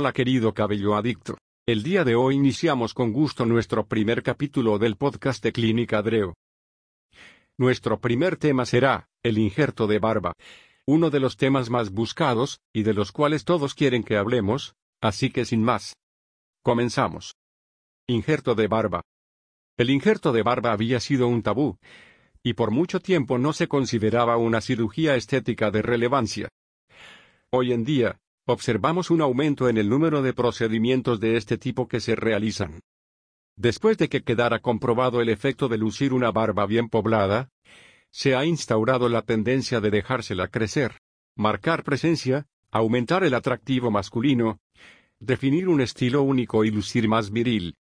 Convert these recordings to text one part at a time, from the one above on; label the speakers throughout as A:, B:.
A: Hola querido cabello adicto. El día de hoy iniciamos con gusto nuestro primer capítulo del podcast de Clínica Dreo. Nuestro primer tema será, el injerto de barba, uno de los temas más buscados, y de los cuales todos quieren que hablemos, así que sin más. Comenzamos. Injerto de barba. El injerto de barba había sido un tabú, y por mucho tiempo no se consideraba una cirugía estética de relevancia. Hoy en día, observamos un aumento en el número de procedimientos de este tipo que se realizan. Después de que quedara comprobado el efecto de lucir una barba bien poblada, se ha instaurado la tendencia de dejársela crecer, marcar presencia, aumentar el atractivo masculino, definir un estilo único y lucir más viril.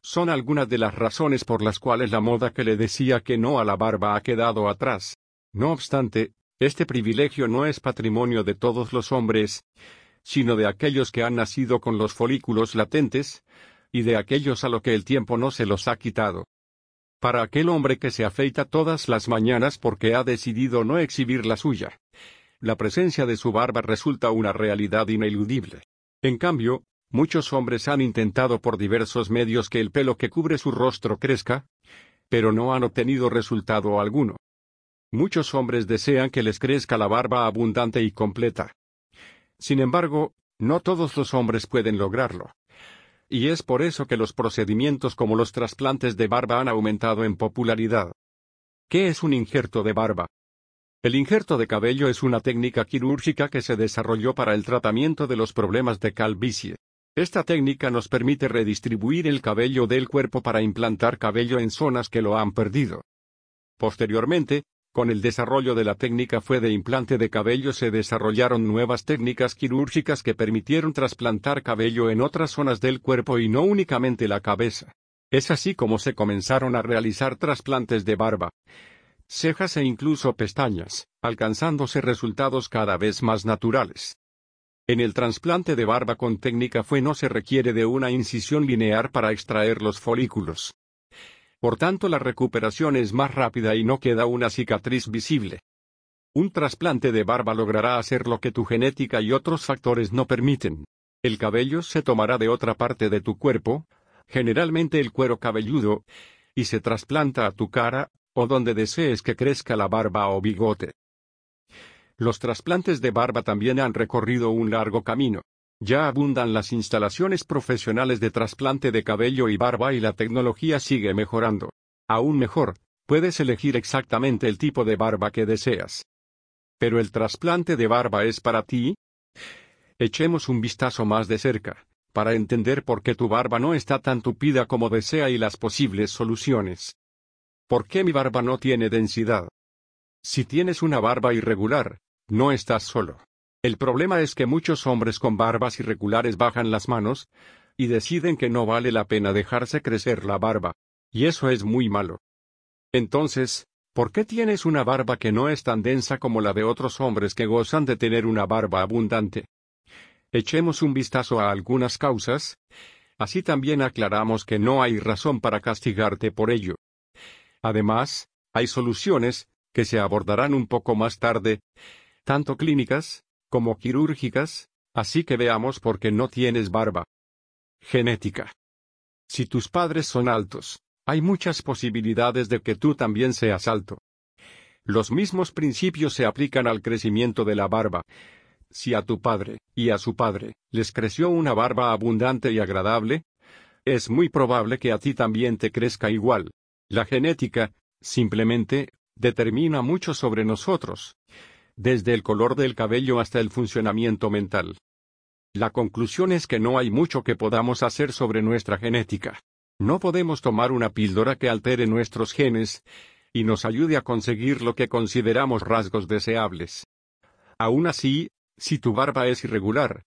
A: Son algunas de las razones por las cuales la moda que le decía que no a la barba ha quedado atrás. No obstante, este privilegio no es patrimonio de todos los hombres, sino de aquellos que han nacido con los folículos latentes, y de aquellos a lo que el tiempo no se los ha quitado. Para aquel hombre que se afeita todas las mañanas porque ha decidido no exhibir la suya, la presencia de su barba resulta una realidad ineludible. En cambio, muchos hombres han intentado por diversos medios que el pelo que cubre su rostro crezca, pero no han obtenido resultado alguno. Muchos hombres desean que les crezca la barba abundante y completa. Sin embargo, no todos los hombres pueden lograrlo. Y es por eso que los procedimientos como los trasplantes de barba han aumentado en popularidad. ¿Qué es un injerto de barba? El injerto de cabello es una técnica quirúrgica que se desarrolló para el tratamiento de los problemas de calvicie. Esta técnica nos permite redistribuir el cabello del cuerpo para implantar cabello en zonas que lo han perdido. Posteriormente, con el desarrollo de la técnica fue de implante de cabello se desarrollaron nuevas técnicas quirúrgicas que permitieron trasplantar cabello en otras zonas del cuerpo y no únicamente la cabeza. Es así como se comenzaron a realizar trasplantes de barba, cejas e incluso pestañas, alcanzándose resultados cada vez más naturales. En el trasplante de barba con técnica fue no se requiere de una incisión lineal para extraer los folículos. Por tanto la recuperación es más rápida y no queda una cicatriz visible. Un trasplante de barba logrará hacer lo que tu genética y otros factores no permiten. El cabello se tomará de otra parte de tu cuerpo, generalmente el cuero cabelludo, y se trasplanta a tu cara, o donde desees que crezca la barba o bigote. Los trasplantes de barba también han recorrido un largo camino. Ya abundan las instalaciones profesionales de trasplante de cabello y barba y la tecnología sigue mejorando. Aún mejor, puedes elegir exactamente el tipo de barba que deseas. ¿Pero el trasplante de barba es para ti? Echemos un vistazo más de cerca, para entender por qué tu barba no está tan tupida como desea y las posibles soluciones. ¿Por qué mi barba no tiene densidad? Si tienes una barba irregular, no estás solo. El problema es que muchos hombres con barbas irregulares bajan las manos, y deciden que no vale la pena dejarse crecer la barba. Y eso es muy malo. Entonces, ¿por qué tienes una barba que no es tan densa como la de otros hombres que gozan de tener una barba abundante? Echemos un vistazo a algunas causas, así también aclaramos que no hay razón para castigarte por ello. Además, hay soluciones, que se abordarán un poco más tarde, tanto clínicas, como quirúrgicas, así que veamos por qué no tienes barba. Genética. Si tus padres son altos, hay muchas posibilidades de que tú también seas alto. Los mismos principios se aplican al crecimiento de la barba. Si a tu padre, y a su padre, les creció una barba abundante y agradable, es muy probable que a ti también te crezca igual. La genética, simplemente, determina mucho sobre nosotros desde el color del cabello hasta el funcionamiento mental. La conclusión es que no hay mucho que podamos hacer sobre nuestra genética. No podemos tomar una píldora que altere nuestros genes y nos ayude a conseguir lo que consideramos rasgos deseables. Aún así, si tu barba es irregular,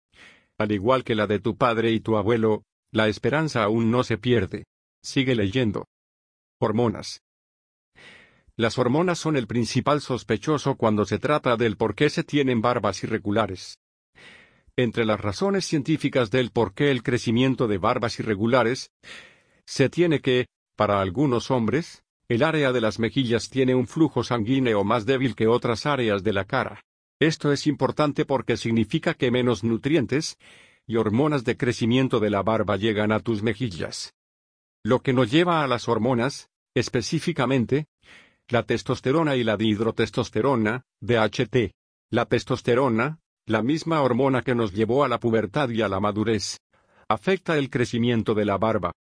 A: al igual que la de tu padre y tu abuelo, la esperanza aún no se pierde. Sigue leyendo. Hormonas. Las hormonas son el principal sospechoso cuando se trata del por qué se tienen barbas irregulares. Entre las razones científicas del por qué el crecimiento de barbas irregulares, se tiene que, para algunos hombres, el área de las mejillas tiene un flujo sanguíneo más débil que otras áreas de la cara. Esto es importante porque significa que menos nutrientes, y hormonas de crecimiento de la barba llegan a tus mejillas. Lo que nos lleva a las hormonas, específicamente, la testosterona y la dihidrotestosterona, DHT. La testosterona, la misma hormona que nos llevó a la pubertad y a la madurez, afecta el crecimiento de la barba.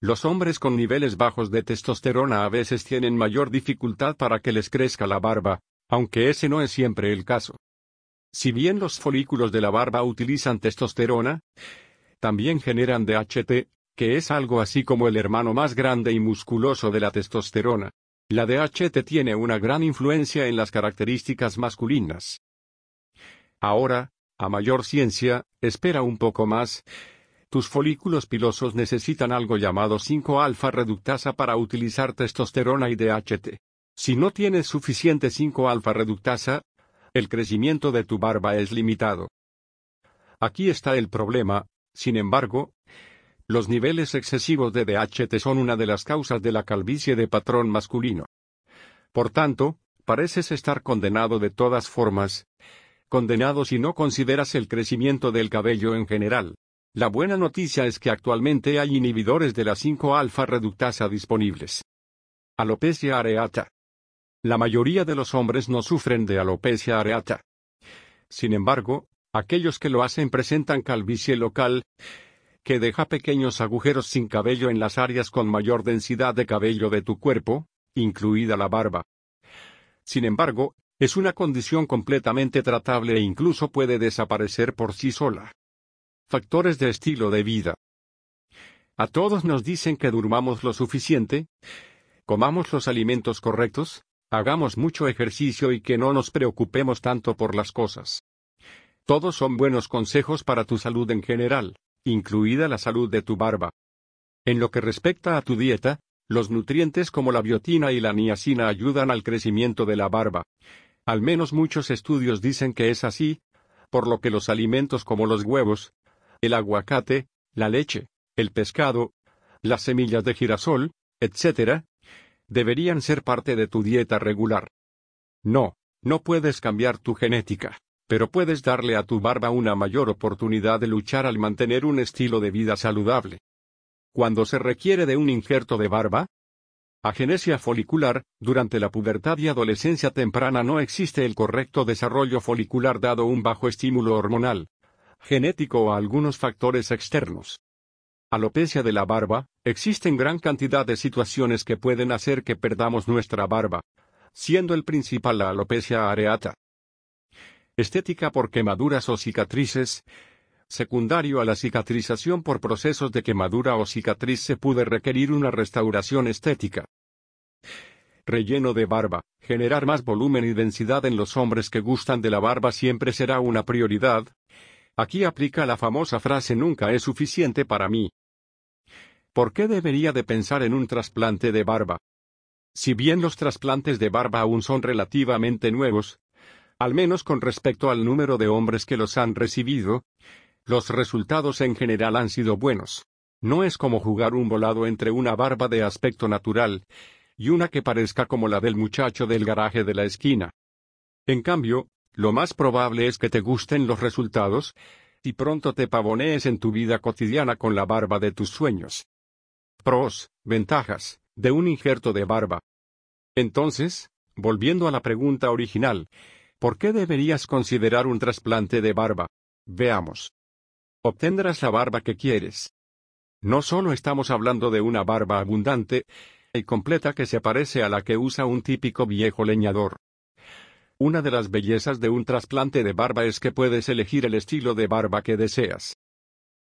A: Los hombres con niveles bajos de testosterona a veces tienen mayor dificultad para que les crezca la barba, aunque ese no es siempre el caso. Si bien los folículos de la barba utilizan testosterona, también generan DHT, que es algo así como el hermano más grande y musculoso de la testosterona. La DHT tiene una gran influencia en las características masculinas. Ahora, a mayor ciencia, espera un poco más. Tus folículos pilosos necesitan algo llamado 5-alfa reductasa para utilizar testosterona y DHT. Si no tienes suficiente 5-alfa reductasa, el crecimiento de tu barba es limitado. Aquí está el problema, sin embargo, los niveles excesivos de DHT son una de las causas de la calvicie de patrón masculino. Por tanto, pareces estar condenado de todas formas, condenado si no consideras el crecimiento del cabello en general. La buena noticia es que actualmente hay inhibidores de la 5-alfa reductasa disponibles. Alopecia areata. La mayoría de los hombres no sufren de alopecia areata. Sin embargo, aquellos que lo hacen presentan calvicie local, que deja pequeños agujeros sin cabello en las áreas con mayor densidad de cabello de tu cuerpo, incluida la barba. Sin embargo, es una condición completamente tratable e incluso puede desaparecer por sí sola. Factores de estilo de vida. A todos nos dicen que durmamos lo suficiente, comamos los alimentos correctos, hagamos mucho ejercicio y que no nos preocupemos tanto por las cosas. Todos son buenos consejos para tu salud en general, incluida la salud de tu barba. En lo que respecta a tu dieta, los nutrientes como la biotina y la niacina ayudan al crecimiento de la barba. Al menos muchos estudios dicen que es así, por lo que los alimentos como los huevos, el aguacate, la leche, el pescado, las semillas de girasol, etc., deberían ser parte de tu dieta regular. No, no puedes cambiar tu genética, pero puedes darle a tu barba una mayor oportunidad de luchar al mantener un estilo de vida saludable. Cuando se requiere de un injerto de barba, agenesia folicular, durante la pubertad y adolescencia temprana no existe el correcto desarrollo folicular dado un bajo estímulo hormonal, genético o algunos factores externos alopecia de la barba, existen gran cantidad de situaciones que pueden hacer que perdamos nuestra barba, siendo el principal la alopecia areata. Estética por quemaduras o cicatrices. Secundario a la cicatrización por procesos de quemadura o cicatriz se puede requerir una restauración estética. Relleno de barba. Generar más volumen y densidad en los hombres que gustan de la barba siempre será una prioridad, Aquí aplica la famosa frase nunca es suficiente para mí. ¿Por qué debería de pensar en un trasplante de barba? Si bien los trasplantes de barba aún son relativamente nuevos, al menos con respecto al número de hombres que los han recibido, los resultados en general han sido buenos. No es como jugar un volado entre una barba de aspecto natural y una que parezca como la del muchacho del garaje de la esquina. En cambio, lo más probable es que te gusten los resultados, y pronto te pavonees en tu vida cotidiana con la barba de tus sueños. Pros, ventajas, de un injerto de barba. Entonces, volviendo a la pregunta original, ¿por qué deberías considerar un trasplante de barba? Veamos. Obtendrás la barba que quieres. No solo estamos hablando de una barba abundante y completa que se parece a la que usa un típico viejo leñador. Una de las bellezas de un trasplante de barba es que puedes elegir el estilo de barba que deseas.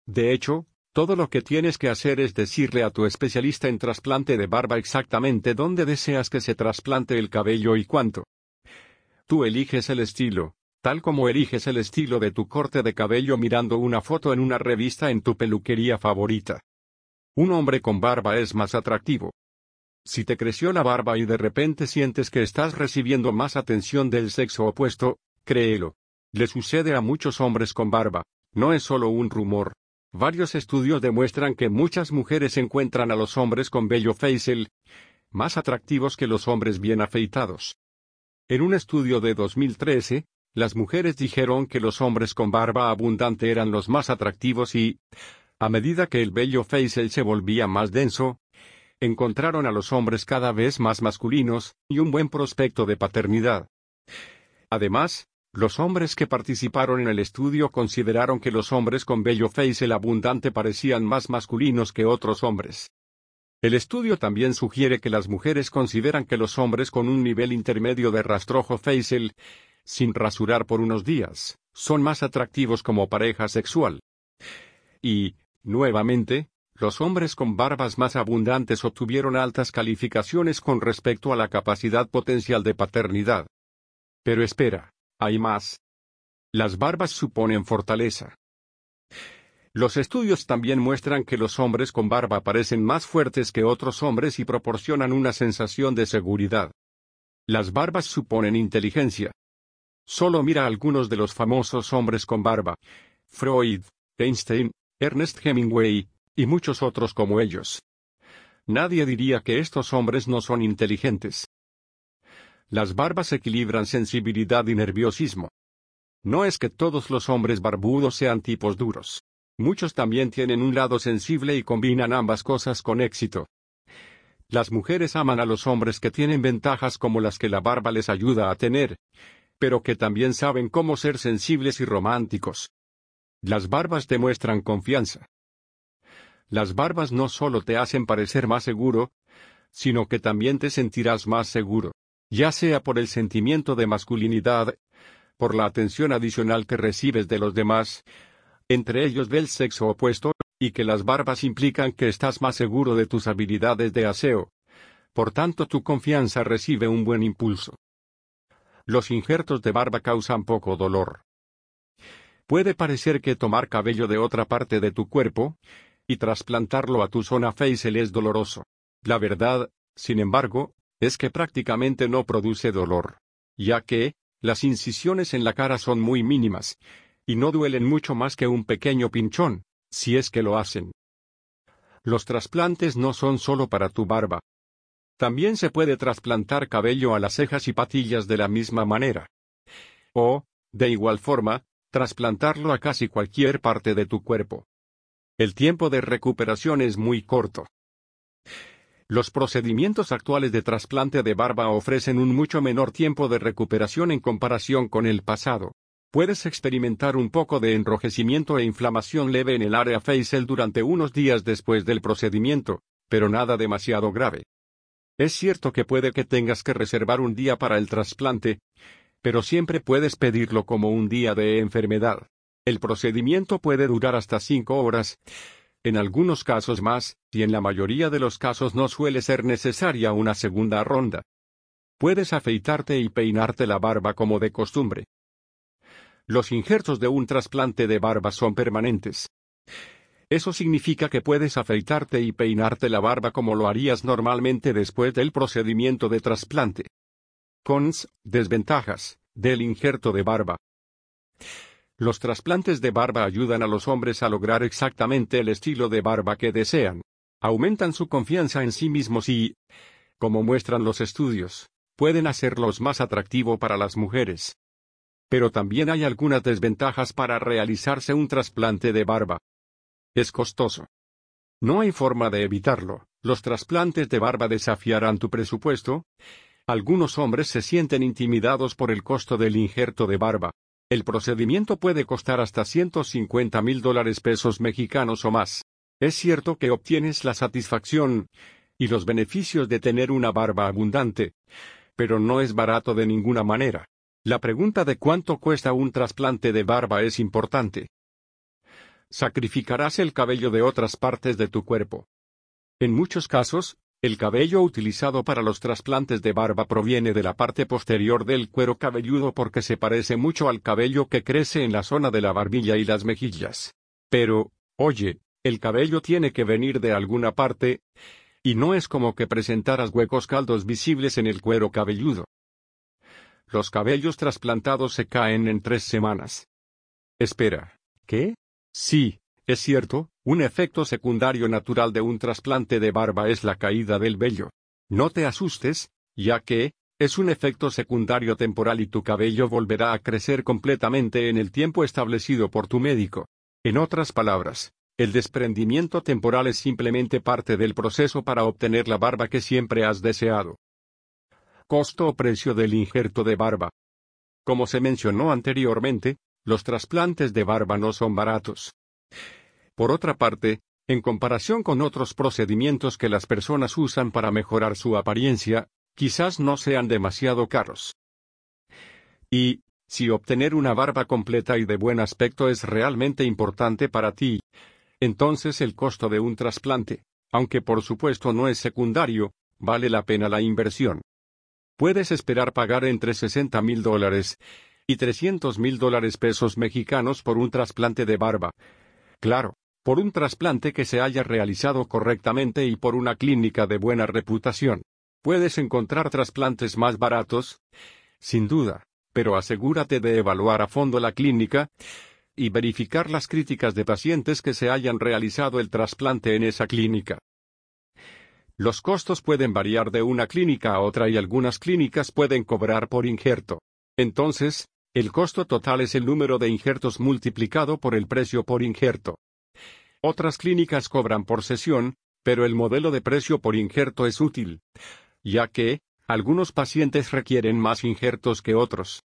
A: De hecho, todo lo que tienes que hacer es decirle a tu especialista en trasplante de barba exactamente dónde deseas que se trasplante el cabello y cuánto. Tú eliges el estilo, tal como eliges el estilo de tu corte de cabello mirando una foto en una revista en tu peluquería favorita. Un hombre con barba es más atractivo. Si te creció la barba y de repente sientes que estás recibiendo más atención del sexo opuesto, créelo. Le sucede a muchos hombres con barba. No es solo un rumor. Varios estudios demuestran que muchas mujeres encuentran a los hombres con bello facial más atractivos que los hombres bien afeitados. En un estudio de 2013, las mujeres dijeron que los hombres con barba abundante eran los más atractivos y, a medida que el vello facial se volvía más denso, encontraron a los hombres cada vez más masculinos, y un buen prospecto de paternidad. Además, los hombres que participaron en el estudio consideraron que los hombres con vello facial abundante parecían más masculinos que otros hombres. El estudio también sugiere que las mujeres consideran que los hombres con un nivel intermedio de rastrojo facial, sin rasurar por unos días, son más atractivos como pareja sexual. Y, nuevamente, los hombres con barbas más abundantes obtuvieron altas calificaciones con respecto a la capacidad potencial de paternidad. Pero espera, hay más. Las barbas suponen fortaleza. Los estudios también muestran que los hombres con barba parecen más fuertes que otros hombres y proporcionan una sensación de seguridad. Las barbas suponen inteligencia. Solo mira a algunos de los famosos hombres con barba. Freud, Einstein, Ernest Hemingway, y muchos otros como ellos. Nadie diría que estos hombres no son inteligentes. Las barbas equilibran sensibilidad y nerviosismo. No es que todos los hombres barbudos sean tipos duros. Muchos también tienen un lado sensible y combinan ambas cosas con éxito. Las mujeres aman a los hombres que tienen ventajas como las que la barba les ayuda a tener, pero que también saben cómo ser sensibles y románticos. Las barbas demuestran confianza. Las barbas no solo te hacen parecer más seguro, sino que también te sentirás más seguro, ya sea por el sentimiento de masculinidad, por la atención adicional que recibes de los demás, entre ellos del sexo opuesto, y que las barbas implican que estás más seguro de tus habilidades de aseo. Por tanto, tu confianza recibe un buen impulso. Los injertos de barba causan poco dolor. Puede parecer que tomar cabello de otra parte de tu cuerpo, y trasplantarlo a tu zona facial es doloroso. La verdad, sin embargo, es que prácticamente no produce dolor, ya que, las incisiones en la cara son muy mínimas, y no duelen mucho más que un pequeño pinchón, si es que lo hacen. Los trasplantes no son solo para tu barba. También se puede trasplantar cabello a las cejas y patillas de la misma manera. O, de igual forma, trasplantarlo a casi cualquier parte de tu cuerpo. El tiempo de recuperación es muy corto. Los procedimientos actuales de trasplante de barba ofrecen un mucho menor tiempo de recuperación en comparación con el pasado. Puedes experimentar un poco de enrojecimiento e inflamación leve en el área facial durante unos días después del procedimiento, pero nada demasiado grave. Es cierto que puede que tengas que reservar un día para el trasplante, pero siempre puedes pedirlo como un día de enfermedad. El procedimiento puede durar hasta cinco horas, en algunos casos más, y en la mayoría de los casos no suele ser necesaria una segunda ronda. Puedes afeitarte y peinarte la barba como de costumbre. Los injertos de un trasplante de barba son permanentes. Eso significa que puedes afeitarte y peinarte la barba como lo harías normalmente después del procedimiento de trasplante. Cons, desventajas, del injerto de barba. Los trasplantes de barba ayudan a los hombres a lograr exactamente el estilo de barba que desean. Aumentan su confianza en sí mismos y, como muestran los estudios, pueden hacerlos más atractivo para las mujeres. Pero también hay algunas desventajas para realizarse un trasplante de barba. Es costoso. No hay forma de evitarlo. Los trasplantes de barba desafiarán tu presupuesto. Algunos hombres se sienten intimidados por el costo del injerto de barba. El procedimiento puede costar hasta 150 mil dólares pesos mexicanos o más. Es cierto que obtienes la satisfacción y los beneficios de tener una barba abundante, pero no es barato de ninguna manera. La pregunta de cuánto cuesta un trasplante de barba es importante. Sacrificarás el cabello de otras partes de tu cuerpo. En muchos casos, el cabello utilizado para los trasplantes de barba proviene de la parte posterior del cuero cabelludo porque se parece mucho al cabello que crece en la zona de la barbilla y las mejillas. Pero, oye, el cabello tiene que venir de alguna parte, y no es como que presentaras huecos caldos visibles en el cuero cabelludo. Los cabellos trasplantados se caen en tres semanas. Espera, ¿qué? Sí, es cierto, un efecto secundario natural de un trasplante de barba es la caída del vello. No te asustes, ya que, Es un efecto secundario temporal y tu cabello volverá a crecer completamente en el tiempo establecido por tu médico. En otras palabras, el desprendimiento temporal es simplemente parte del proceso para obtener la barba que siempre has deseado. Costo o precio del injerto de barba. Como se mencionó anteriormente, los trasplantes de barba no son baratos. Por otra parte, en comparación con otros procedimientos que las personas usan para mejorar su apariencia, quizás no sean demasiado caros. Y, si obtener una barba completa y de buen aspecto es realmente importante para ti, entonces el costo de un trasplante, aunque por supuesto no es secundario, vale la pena la inversión. Puedes esperar pagar entre 60 mil dólares y 300 mil dólares pesos mexicanos por un trasplante de barba. Claro, por un trasplante que se haya realizado correctamente y por una clínica de buena reputación. Puedes encontrar trasplantes más baratos, sin duda, pero asegúrate de evaluar a fondo la clínica y verificar las críticas de pacientes que se hayan realizado el trasplante en esa clínica. Los costos pueden variar de una clínica a otra y algunas clínicas pueden cobrar por injerto. Entonces, el costo total es el número de injertos multiplicado por el precio por injerto. Otras clínicas cobran por sesión, pero el modelo de precio por injerto es útil, ya que, algunos pacientes requieren más injertos que otros.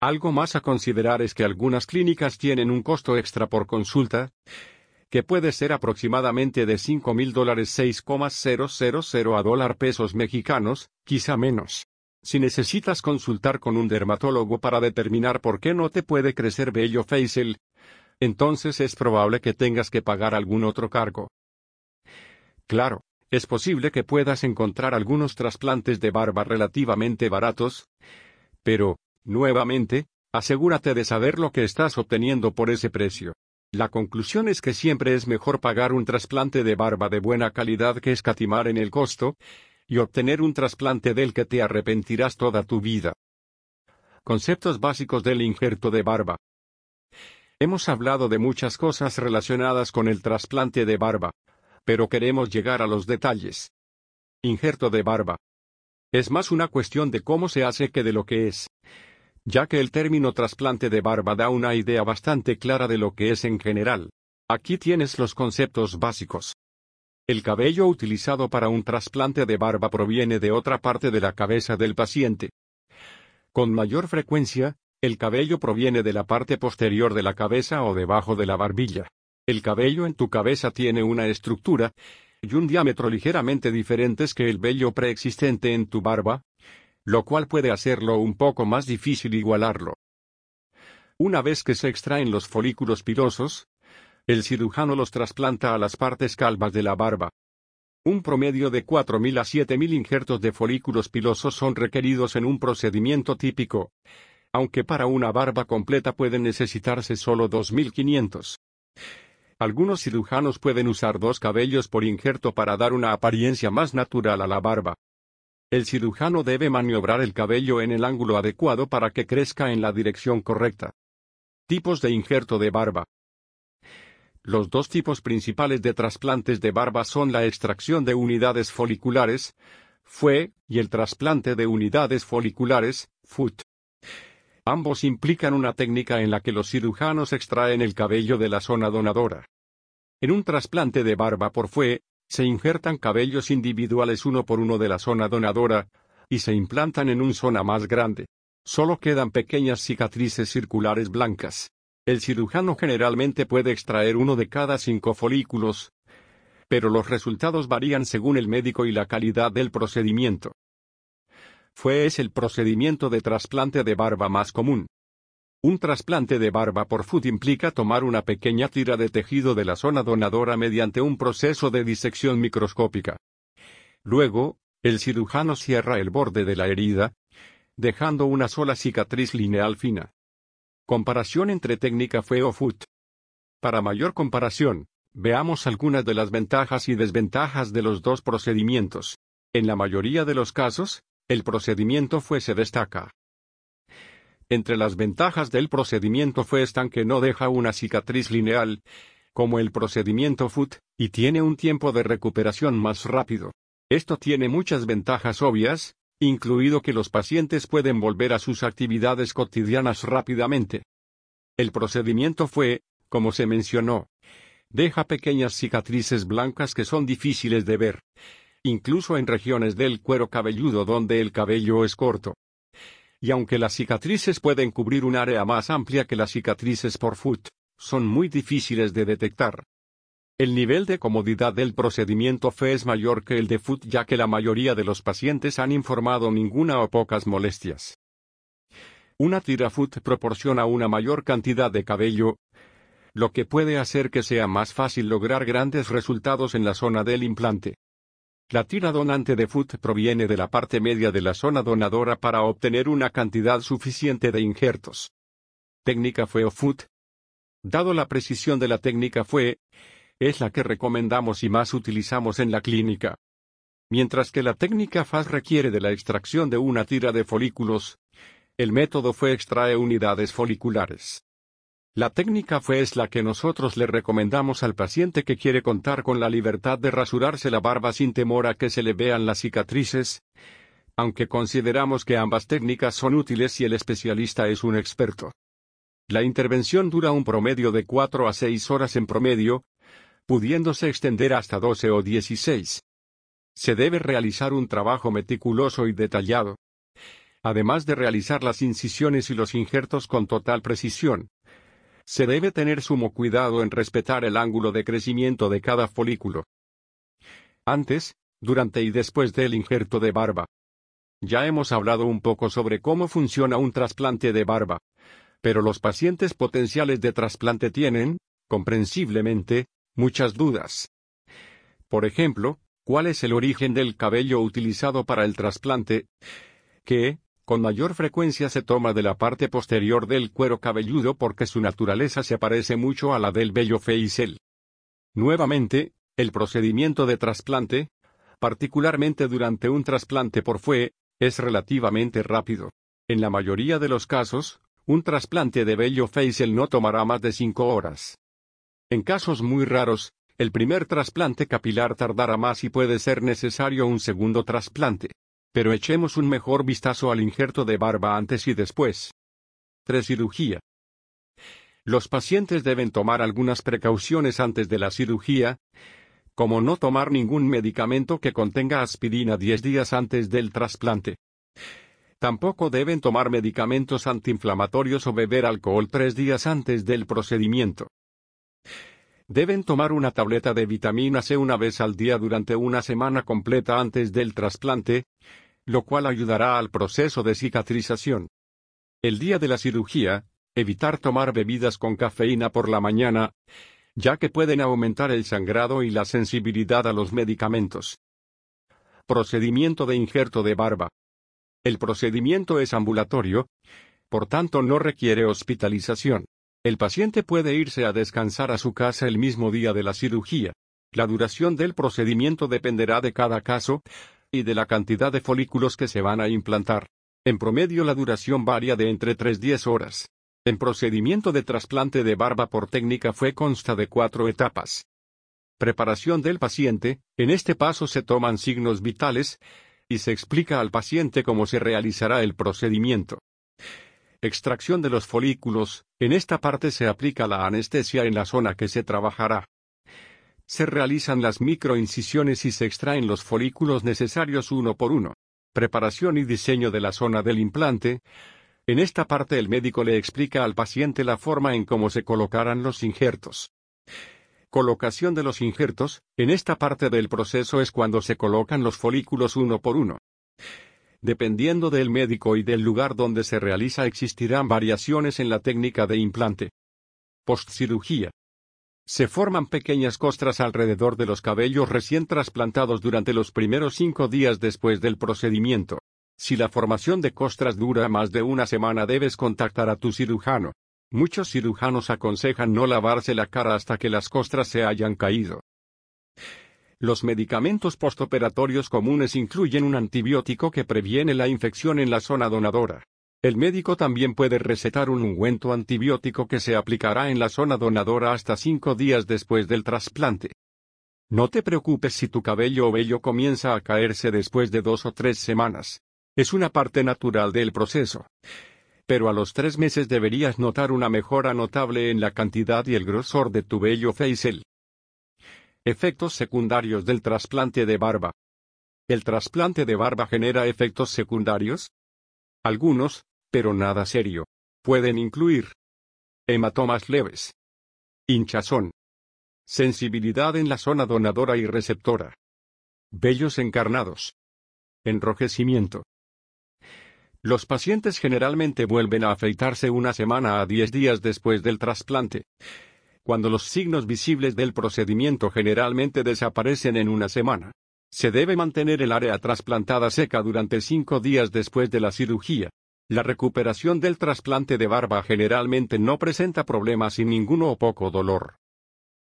A: Algo más a considerar es que algunas clínicas tienen un costo extra por consulta, que puede ser aproximadamente de 5 mil dólares 6,000 a dólar pesos mexicanos, quizá menos. Si necesitas consultar con un dermatólogo para determinar por qué no te puede crecer vello facial, entonces es probable que tengas que pagar algún otro cargo. Claro, es posible que puedas encontrar algunos trasplantes de barba relativamente baratos, pero, nuevamente, asegúrate de saber lo que estás obteniendo por ese precio. La conclusión es que siempre es mejor pagar un trasplante de barba de buena calidad que escatimar en el costo, y obtener un trasplante del que te arrepentirás toda tu vida. Conceptos básicos del injerto de barba. Hemos hablado de muchas cosas relacionadas con el trasplante de barba, pero queremos llegar a los detalles. Injerto de barba. Es más una cuestión de cómo se hace que de lo que es, ya que el término trasplante de barba da una idea bastante clara de lo que es en general. Aquí tienes los conceptos básicos. El cabello utilizado para un trasplante de barba proviene de otra parte de la cabeza del paciente. Con mayor frecuencia, el cabello proviene de la parte posterior de la cabeza o debajo de la barbilla. El cabello en tu cabeza tiene una estructura y un diámetro ligeramente diferentes que el vello preexistente en tu barba, lo cual puede hacerlo un poco más difícil igualarlo. Una vez que se extraen los folículos pilosos, el cirujano los trasplanta a las partes calvas de la barba. Un promedio de 4.000 a 7.000 injertos de folículos pilosos son requeridos en un procedimiento típico, aunque para una barba completa pueden necesitarse solo 2.500. Algunos cirujanos pueden usar dos cabellos por injerto para dar una apariencia más natural a la barba. El cirujano debe maniobrar el cabello en el ángulo adecuado para que crezca en la dirección correcta. Tipos de injerto de barba. Los dos tipos principales de trasplantes de barba son la extracción de unidades foliculares, FUE, y el trasplante de unidades foliculares, FUT. Ambos implican una técnica en la que los cirujanos extraen el cabello de la zona donadora. En un trasplante de barba por fue, se injertan cabellos individuales uno por uno de la zona donadora, y se implantan en una zona más grande. Solo quedan pequeñas cicatrices circulares blancas. El cirujano generalmente puede extraer uno de cada cinco folículos, pero los resultados varían según el médico y la calidad del procedimiento. Fue es el procedimiento de trasplante de barba más común. Un trasplante de barba por foot implica tomar una pequeña tira de tejido de la zona donadora mediante un proceso de disección microscópica. Luego, el cirujano cierra el borde de la herida, dejando una sola cicatriz lineal fina. Comparación entre técnica fue o foot. Para mayor comparación, veamos algunas de las ventajas y desventajas de los dos procedimientos. En la mayoría de los casos, el procedimiento fue se destaca. Entre las ventajas del procedimiento fue están que no deja una cicatriz lineal, como el procedimiento FUT, y tiene un tiempo de recuperación más rápido. Esto tiene muchas ventajas obvias, incluido que los pacientes pueden volver a sus actividades cotidianas rápidamente. El procedimiento fue, como se mencionó, deja pequeñas cicatrices blancas que son difíciles de ver, incluso en regiones del cuero cabelludo donde el cabello es corto. Y aunque las cicatrices pueden cubrir un área más amplia que las cicatrices por foot, son muy difíciles de detectar. El nivel de comodidad del procedimiento FE es mayor que el de foot ya que la mayoría de los pacientes han informado ninguna o pocas molestias. Una tira foot proporciona una mayor cantidad de cabello, lo que puede hacer que sea más fácil lograr grandes resultados en la zona del implante. La tira donante de foot proviene de la parte media de la zona donadora para obtener una cantidad suficiente de injertos. Técnica fue o foot. Dado la precisión de la técnica fue, es la que recomendamos y más utilizamos en la clínica. Mientras que la técnica FAS requiere de la extracción de una tira de folículos, el método fue extrae unidades foliculares. La técnica fue es la que nosotros le recomendamos al paciente que quiere contar con la libertad de rasurarse la barba sin temor a que se le vean las cicatrices, aunque consideramos que ambas técnicas son útiles si el especialista es un experto. La intervención dura un promedio de 4 a 6 horas en promedio, pudiéndose extender hasta 12 o 16. Se debe realizar un trabajo meticuloso y detallado. Además de realizar las incisiones y los injertos con total precisión, se debe tener sumo cuidado en respetar el ángulo de crecimiento de cada folículo. Antes, durante y después del injerto de barba. Ya hemos hablado un poco sobre cómo funciona un trasplante de barba, pero los pacientes potenciales de trasplante tienen, comprensiblemente, muchas dudas. Por ejemplo, ¿cuál es el origen del cabello utilizado para el trasplante? ¿Qué, con mayor frecuencia se toma de la parte posterior del cuero cabelludo porque su naturaleza se parece mucho a la del vello facial. Nuevamente, el procedimiento de trasplante, particularmente durante un trasplante por fue, es relativamente rápido. En la mayoría de los casos, un trasplante de vello facial no tomará más de 5 horas. En casos muy raros, el primer trasplante capilar tardará más y puede ser necesario un segundo trasplante. Pero echemos un mejor vistazo al injerto de barba antes y después. 3. Cirugía. Los pacientes deben tomar algunas precauciones antes de la cirugía, como no tomar ningún medicamento que contenga aspirina 10 días antes del trasplante. Tampoco deben tomar medicamentos antiinflamatorios o beber alcohol tres días antes del procedimiento. Deben tomar una tableta de vitamina C una vez al día durante una semana completa antes del trasplante, lo cual ayudará al proceso de cicatrización. El día de la cirugía, evitar tomar bebidas con cafeína por la mañana, ya que pueden aumentar el sangrado y la sensibilidad a los medicamentos. Procedimiento de injerto de barba. El procedimiento es ambulatorio, por tanto no requiere hospitalización. El paciente puede irse a descansar a su casa el mismo día de la cirugía. La duración del procedimiento dependerá de cada caso y de la cantidad de folículos que se van a implantar. En promedio la duración varía de entre 3-10 horas. El procedimiento de trasplante de barba por técnica fue consta de cuatro etapas. Preparación del paciente, en este paso se toman signos vitales, y se explica al paciente cómo se realizará el procedimiento. Extracción de los folículos. En esta parte se aplica la anestesia en la zona que se trabajará. Se realizan las microincisiones y se extraen los folículos necesarios uno por uno. Preparación y diseño de la zona del implante. En esta parte el médico le explica al paciente la forma en cómo se colocarán los injertos. Colocación de los injertos. En esta parte del proceso es cuando se colocan los folículos uno por uno. Dependiendo del médico y del lugar donde se realiza existirán variaciones en la técnica de implante. Postcirugía. Se forman pequeñas costras alrededor de los cabellos recién trasplantados durante los primeros cinco días después del procedimiento. Si la formación de costras dura más de una semana debes contactar a tu cirujano. Muchos cirujanos aconsejan no lavarse la cara hasta que las costras se hayan caído. Los medicamentos postoperatorios comunes incluyen un antibiótico que previene la infección en la zona donadora. El médico también puede recetar un ungüento antibiótico que se aplicará en la zona donadora hasta cinco días después del trasplante. No te preocupes si tu cabello o vello comienza a caerse después de dos o tres semanas. Es una parte natural del proceso. Pero a los tres meses deberías notar una mejora notable en la cantidad y el grosor de tu vello facial. Efectos secundarios del trasplante de barba. ¿El trasplante de barba genera efectos secundarios? Algunos, pero nada serio. Pueden incluir hematomas leves, hinchazón, sensibilidad en la zona donadora y receptora, vellos encarnados, enrojecimiento. Los pacientes generalmente vuelven a afeitarse una semana a 10 días después del trasplante. Cuando los signos visibles del procedimiento generalmente desaparecen en una semana. Se debe mantener el área trasplantada seca durante 5 días después de la cirugía. La recuperación del trasplante de barba generalmente no presenta problemas sin ninguno o poco dolor.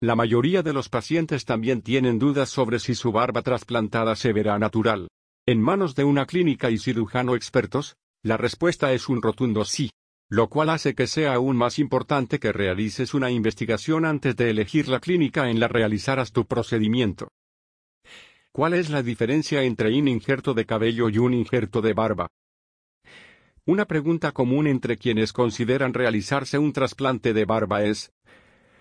A: La mayoría de los pacientes también tienen dudas sobre si su barba trasplantada se verá natural. En manos de una clínica y cirujano expertos, la respuesta es un rotundo sí, lo cual hace que sea aún más importante que realices una investigación antes de elegir la clínica en la realizaras tu procedimiento. ¿Cuál es la diferencia entre un injerto de cabello y un injerto de barba? Una pregunta común entre quienes consideran realizarse un trasplante de barba es,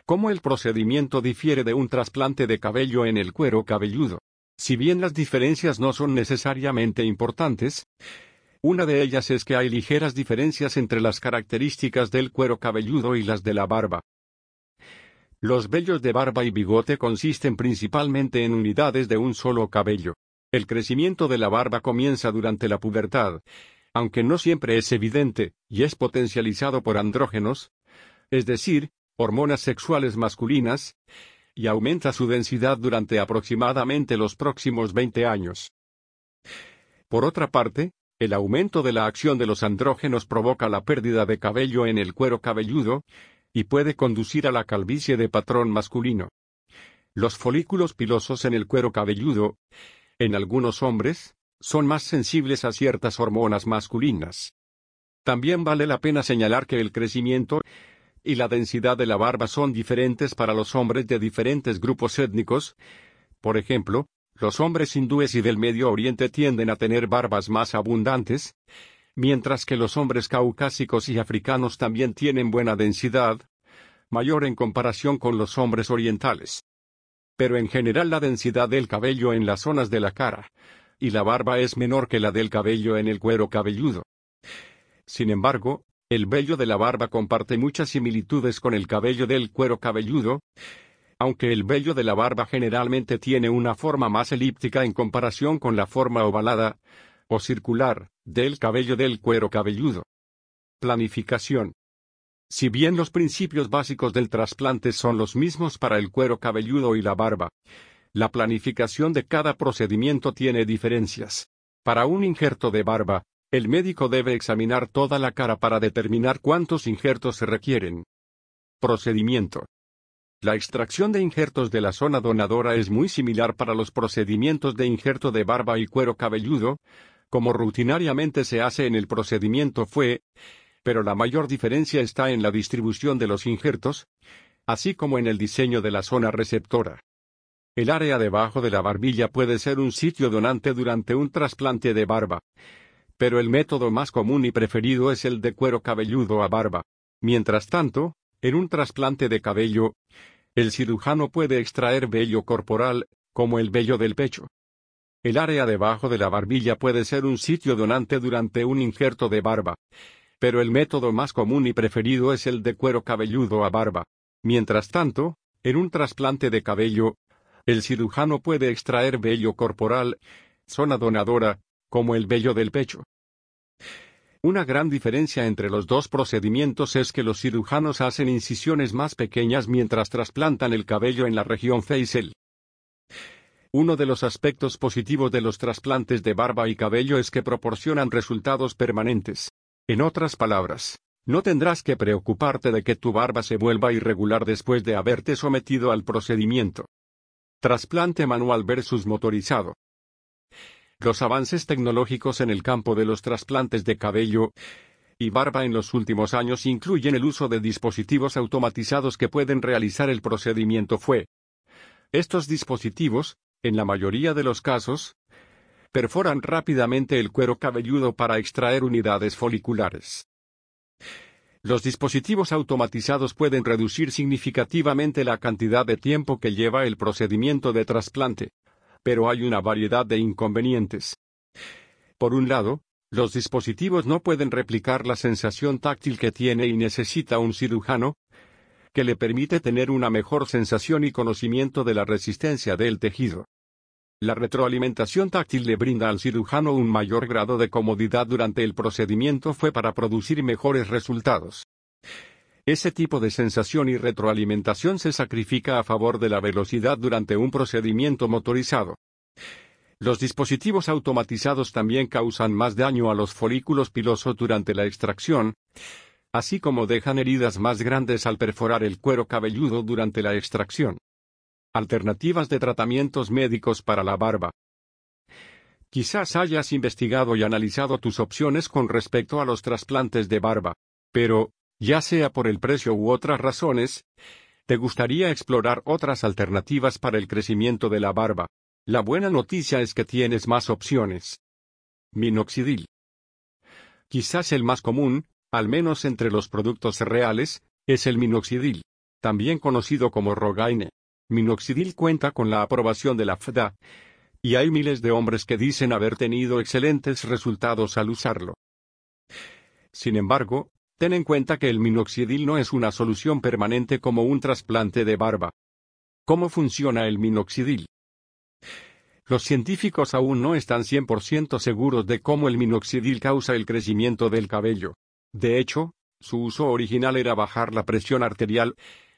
A: ¿cómo el procedimiento difiere de un trasplante de cabello en el cuero cabelludo? Si bien las diferencias no son necesariamente importantes, una de ellas es que hay ligeras diferencias entre las características del cuero cabelludo y las de la barba. Los vellos de barba y bigote consisten principalmente en unidades de un solo cabello. El crecimiento de la barba comienza durante la pubertad, aunque no siempre es evidente, y es potencializado por andrógenos, es decir, hormonas sexuales masculinas, y aumenta su densidad durante aproximadamente los próximos 20 años. Por otra parte, el aumento de la acción de los andrógenos provoca la pérdida de cabello en el cuero cabelludo, y puede conducir a la calvicie de patrón masculino. Los folículos pilosos en el cuero cabelludo, en algunos hombres, son más sensibles a ciertas hormonas masculinas. También vale la pena señalar que el crecimiento y la densidad de la barba son diferentes para los hombres de diferentes grupos étnicos. Por ejemplo, los hombres hindúes y del Medio Oriente tienden a tener barbas más abundantes, mientras que los hombres caucásicos y africanos también tienen buena densidad, mayor en comparación con los hombres orientales. Pero en general la densidad del cabello en las zonas de la cara y la barba es menor que la del cabello en el cuero cabelludo. Sin embargo, el vello de la barba comparte muchas similitudes con el cabello del cuero cabelludo, aunque el vello de la barba generalmente tiene una forma más elíptica en comparación con la forma ovalada o circular del cabello del cuero cabelludo. Planificación. Si bien los principios básicos del trasplante son los mismos para el cuero cabelludo y la barba, la planificación de cada procedimiento tiene diferencias. Para un injerto de barba, el médico debe examinar toda la cara para determinar cuántos injertos se requieren. Procedimiento. La extracción de injertos de la zona donadora es muy similar para los procedimientos de injerto de barba y cuero cabelludo, como rutinariamente se hace en el procedimiento fue, pero la mayor diferencia está en la distribución de los injertos, así como en el diseño de la zona receptora. El área debajo de la barbilla puede ser un sitio donante durante un trasplante de barba, pero el método más común y preferido es el de cuero cabelludo a barba. Mientras tanto, en un trasplante de cabello, el cirujano puede extraer vello corporal, como el vello del pecho. El área debajo de la barbilla puede ser un sitio donante durante un injerto de barba, pero el método más común y preferido es el de cuero cabelludo a barba. Mientras tanto, en un trasplante de cabello, el cirujano puede extraer vello corporal, zona donadora, como el vello del pecho. Una gran diferencia entre los dos procedimientos es que los cirujanos hacen incisiones más pequeñas mientras trasplantan el cabello en la región facial. Uno de los aspectos positivos de los trasplantes de barba y cabello es que proporcionan resultados permanentes. En otras palabras, no tendrás que preocuparte de que tu barba se vuelva irregular después de haberte sometido al procedimiento. Trasplante manual versus motorizado. Los avances tecnológicos en el campo de los trasplantes de cabello y barba en los últimos años incluyen el uso de dispositivos automatizados que pueden realizar el procedimiento fue. Estos dispositivos, en la mayoría de los casos, perforan rápidamente el cuero cabelludo para extraer unidades foliculares. Los dispositivos automatizados pueden reducir significativamente la cantidad de tiempo que lleva el procedimiento de trasplante, pero hay una variedad de inconvenientes. Por un lado, los dispositivos no pueden replicar la sensación táctil que tiene y necesita un cirujano, que le permite tener una mejor sensación y conocimiento de la resistencia del tejido. La retroalimentación táctil le brinda al cirujano un mayor grado de comodidad durante el procedimiento fue para producir mejores resultados. Ese tipo de sensación y retroalimentación se sacrifica a favor de la velocidad durante un procedimiento motorizado. Los dispositivos automatizados también causan más daño a los folículos pilosos durante la extracción, así como dejan heridas más grandes al perforar el cuero cabelludo durante la extracción. Alternativas de tratamientos médicos para la barba. Quizás hayas investigado y analizado tus opciones con respecto a los trasplantes de barba, pero, ya sea por el precio u otras razones, te gustaría explorar otras alternativas para el crecimiento de la barba. La buena noticia es que tienes más opciones. Minoxidil. Quizás el más común, al menos entre los productos reales, es el minoxidil, también conocido como Rogaine. Minoxidil cuenta con la aprobación de la FDA, y hay miles de hombres que dicen haber tenido excelentes resultados al usarlo. Sin embargo, ten en cuenta que el minoxidil no es una solución permanente como un trasplante de barba. ¿Cómo funciona el minoxidil? Los científicos aún no están 100% seguros de cómo el minoxidil causa el crecimiento del cabello. De hecho, su uso original era bajar la presión arterial.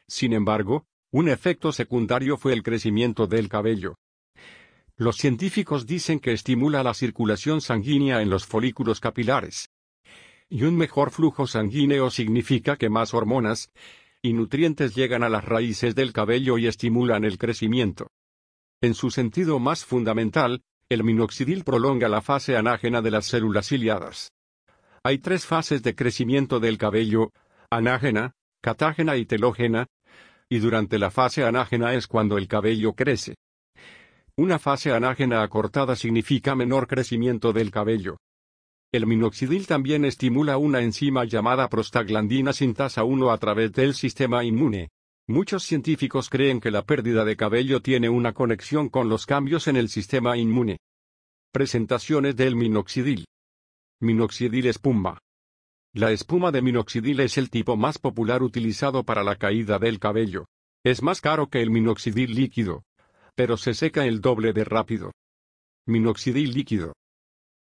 A: Sin embargo, un efecto secundario fue el crecimiento del cabello. Los científicos dicen que estimula la circulación sanguínea en los folículos capilares. Y un mejor flujo sanguíneo significa que más hormonas y nutrientes llegan a las raíces del cabello y estimulan el crecimiento. En su sentido más fundamental, el minoxidil prolonga la fase anágena de las células ciliadas. Hay tres fases de crecimiento del cabello, anágena, catágena y telógena, y durante la fase anágena es cuando el cabello crece. Una fase anágena acortada significa menor crecimiento del cabello. El minoxidil también estimula una enzima llamada prostaglandina sintasa 1 a través del sistema inmune. Muchos científicos creen que la pérdida de cabello tiene una conexión con los cambios en el sistema inmune. Presentaciones del minoxidil. Minoxidil espuma. La espuma de minoxidil es el tipo más popular utilizado para la caída del cabello. Es más caro que el minoxidil líquido, pero se seca el doble de rápido. Minoxidil líquido.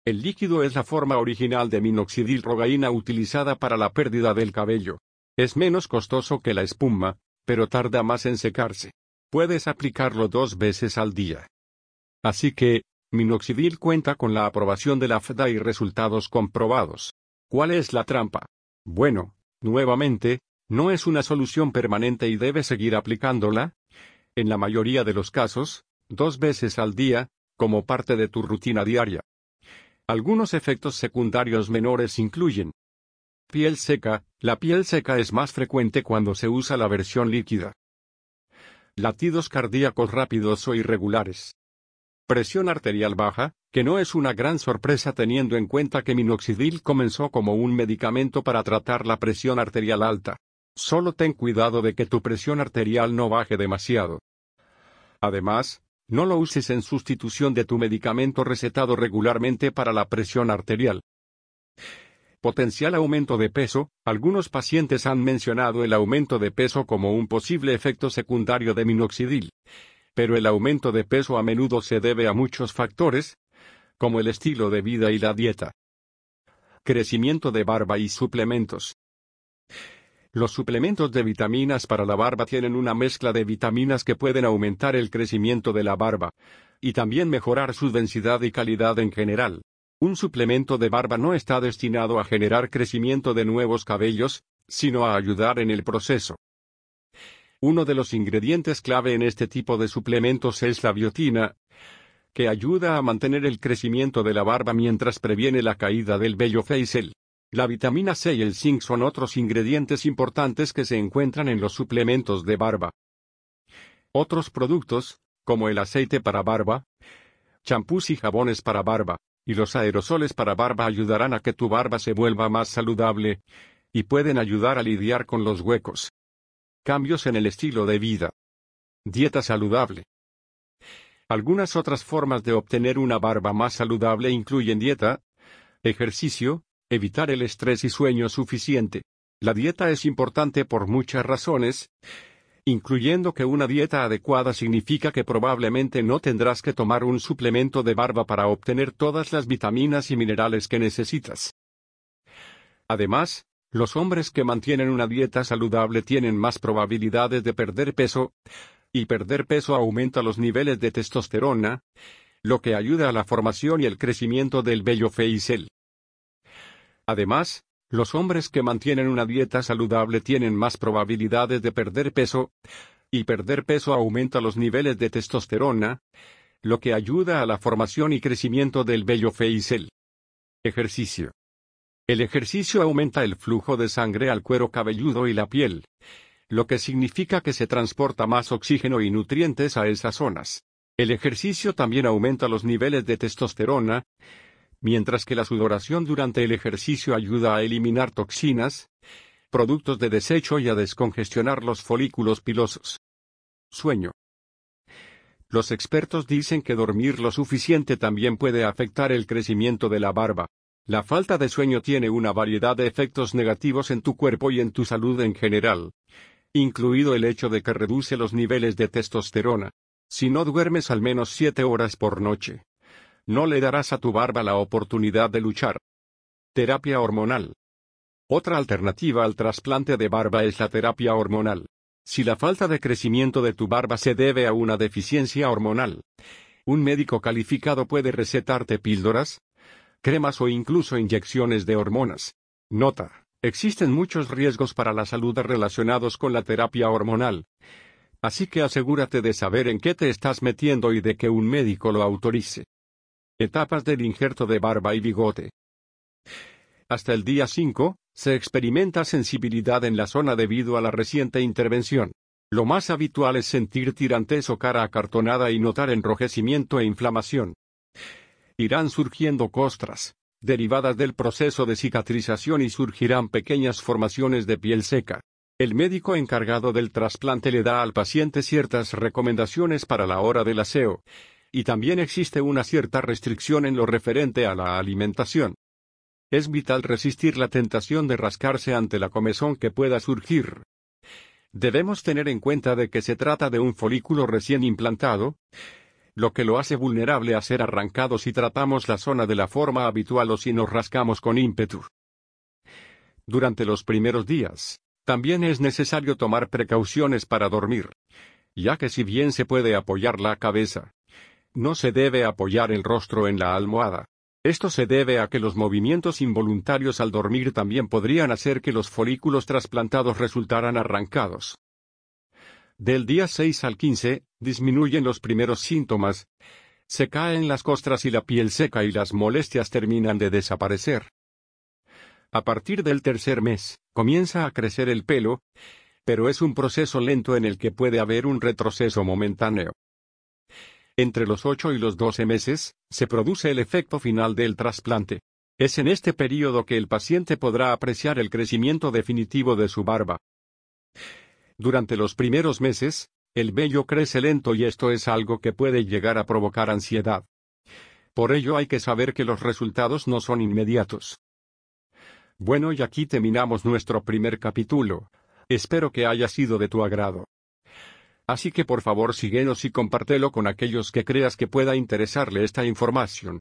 A: El líquido es la forma original de minoxidil rogaína utilizada para la pérdida del cabello. Es menos costoso que la espuma, pero tarda más en secarse. Puedes aplicarlo dos veces al día. Así que, minoxidil cuenta con la aprobación de la FDA y resultados comprobados. ¿Cuál es la trampa? Bueno, nuevamente, no es una solución permanente y debes seguir aplicándola, en la mayoría de los casos, dos veces al día, como parte de tu rutina diaria. Algunos efectos secundarios menores incluyen piel seca, la piel seca es más frecuente cuando se usa la versión líquida. Latidos cardíacos rápidos o irregulares. Presión arterial baja, que no es una gran sorpresa teniendo en cuenta que minoxidil comenzó como un medicamento para tratar la presión arterial alta. Solo ten cuidado de que tu presión arterial no baje demasiado. Además, no lo uses en sustitución de tu medicamento recetado regularmente para la presión arterial. Potencial aumento de peso, algunos pacientes han mencionado el aumento de peso como un posible efecto secundario de minoxidil. Pero el aumento de peso a menudo se debe a muchos factores, como el estilo de vida y la dieta. Crecimiento de barba y suplementos. Los suplementos de vitaminas para la barba tienen una mezcla de vitaminas que pueden aumentar el crecimiento de la barba, y también mejorar su densidad y calidad en general. Un suplemento de barba no está destinado a generar crecimiento de nuevos cabellos, sino a ayudar en el proceso. Uno de los ingredientes clave en este tipo de suplementos es la biotina, que ayuda a mantener el crecimiento de la barba mientras previene la caída del vello facial. La vitamina C y el zinc son otros ingredientes importantes que se encuentran en los suplementos de barba. Otros productos, como el aceite para barba, champús y jabones para barba, y los aerosoles para barba ayudarán a que tu barba se vuelva más saludable, y pueden ayudar a lidiar con los huecos. Cambios en el estilo de vida. Dieta saludable. Algunas otras formas de obtener una barba más saludable incluyen dieta, ejercicio, evitar el estrés y sueño suficiente. La dieta es importante por muchas razones, incluyendo que una dieta adecuada significa que probablemente no tendrás que tomar un suplemento de barba para obtener todas las vitaminas y minerales que necesitas. Además, los hombres que mantienen una dieta saludable tienen más probabilidades de perder peso, y perder peso aumenta los niveles de testosterona, lo que ayuda a la formación y el crecimiento del vello facial. Además, los hombres que mantienen una dieta saludable tienen más probabilidades de perder peso, y perder peso aumenta los niveles de testosterona, lo que ayuda a la formación y crecimiento del vello facial. Ejercicio. El ejercicio aumenta el flujo de sangre al cuero cabelludo y la piel, lo que significa que se transporta más oxígeno y nutrientes a esas zonas. El ejercicio también aumenta los niveles de testosterona, mientras que la sudoración durante el ejercicio ayuda a eliminar toxinas, productos de desecho y a descongestionar los folículos pilosos. Sueño. Los expertos dicen que dormir lo suficiente también puede afectar el crecimiento de la barba. La falta de sueño tiene una variedad de efectos negativos en tu cuerpo y en tu salud en general, incluido el hecho de que reduce los niveles de testosterona. Si no duermes al menos siete horas por noche, no le darás a tu barba la oportunidad de luchar. Terapia hormonal. Otra alternativa al trasplante de barba es la terapia hormonal. Si la falta de crecimiento de tu barba se debe a una deficiencia hormonal, un médico calificado puede recetarte píldoras, cremas o incluso inyecciones de hormonas. Nota. Existen muchos riesgos para la salud relacionados con la terapia hormonal. Así que asegúrate de saber en qué te estás metiendo y de que un médico lo autorice. Etapas del injerto de barba y bigote. Hasta el día 5, se experimenta sensibilidad en la zona debido a la reciente intervención. Lo más habitual es sentir tirantes o cara acartonada y notar enrojecimiento e inflamación. Irán surgiendo costras, derivadas del proceso de cicatrización y surgirán pequeñas formaciones de piel seca. El médico encargado del trasplante le da al paciente ciertas recomendaciones para la hora del aseo, y también existe una cierta restricción en lo referente a la alimentación. Es vital resistir la tentación de rascarse ante la comezón que pueda surgir. Debemos tener en cuenta de que se trata de un folículo recién implantado, lo que lo hace vulnerable a ser arrancado si tratamos la zona de la forma habitual o si nos rascamos con ímpetu. Durante los primeros días, también es necesario tomar precauciones para dormir, ya que si bien se puede apoyar la cabeza, no se debe apoyar el rostro en la almohada. Esto se debe a que los movimientos involuntarios al dormir también podrían hacer que los folículos trasplantados resultaran arrancados. Del día 6 al 15, disminuyen los primeros síntomas, se caen las costras y la piel seca y las molestias terminan de desaparecer. A partir del tercer mes, comienza a crecer el pelo, pero es un proceso lento en el que puede haber un retroceso momentáneo. Entre los 8 y los 12 meses, se produce el efecto final del trasplante. Es en este período que el paciente podrá apreciar el crecimiento definitivo de su barba. Durante los primeros meses, el vello crece lento y esto es algo que puede llegar a provocar ansiedad. Por ello hay que saber que los resultados no son inmediatos. Bueno y aquí terminamos nuestro primer capítulo. Espero que haya sido de tu agrado. Así que por favor síguenos y compártelo con aquellos que creas que pueda interesarle esta información.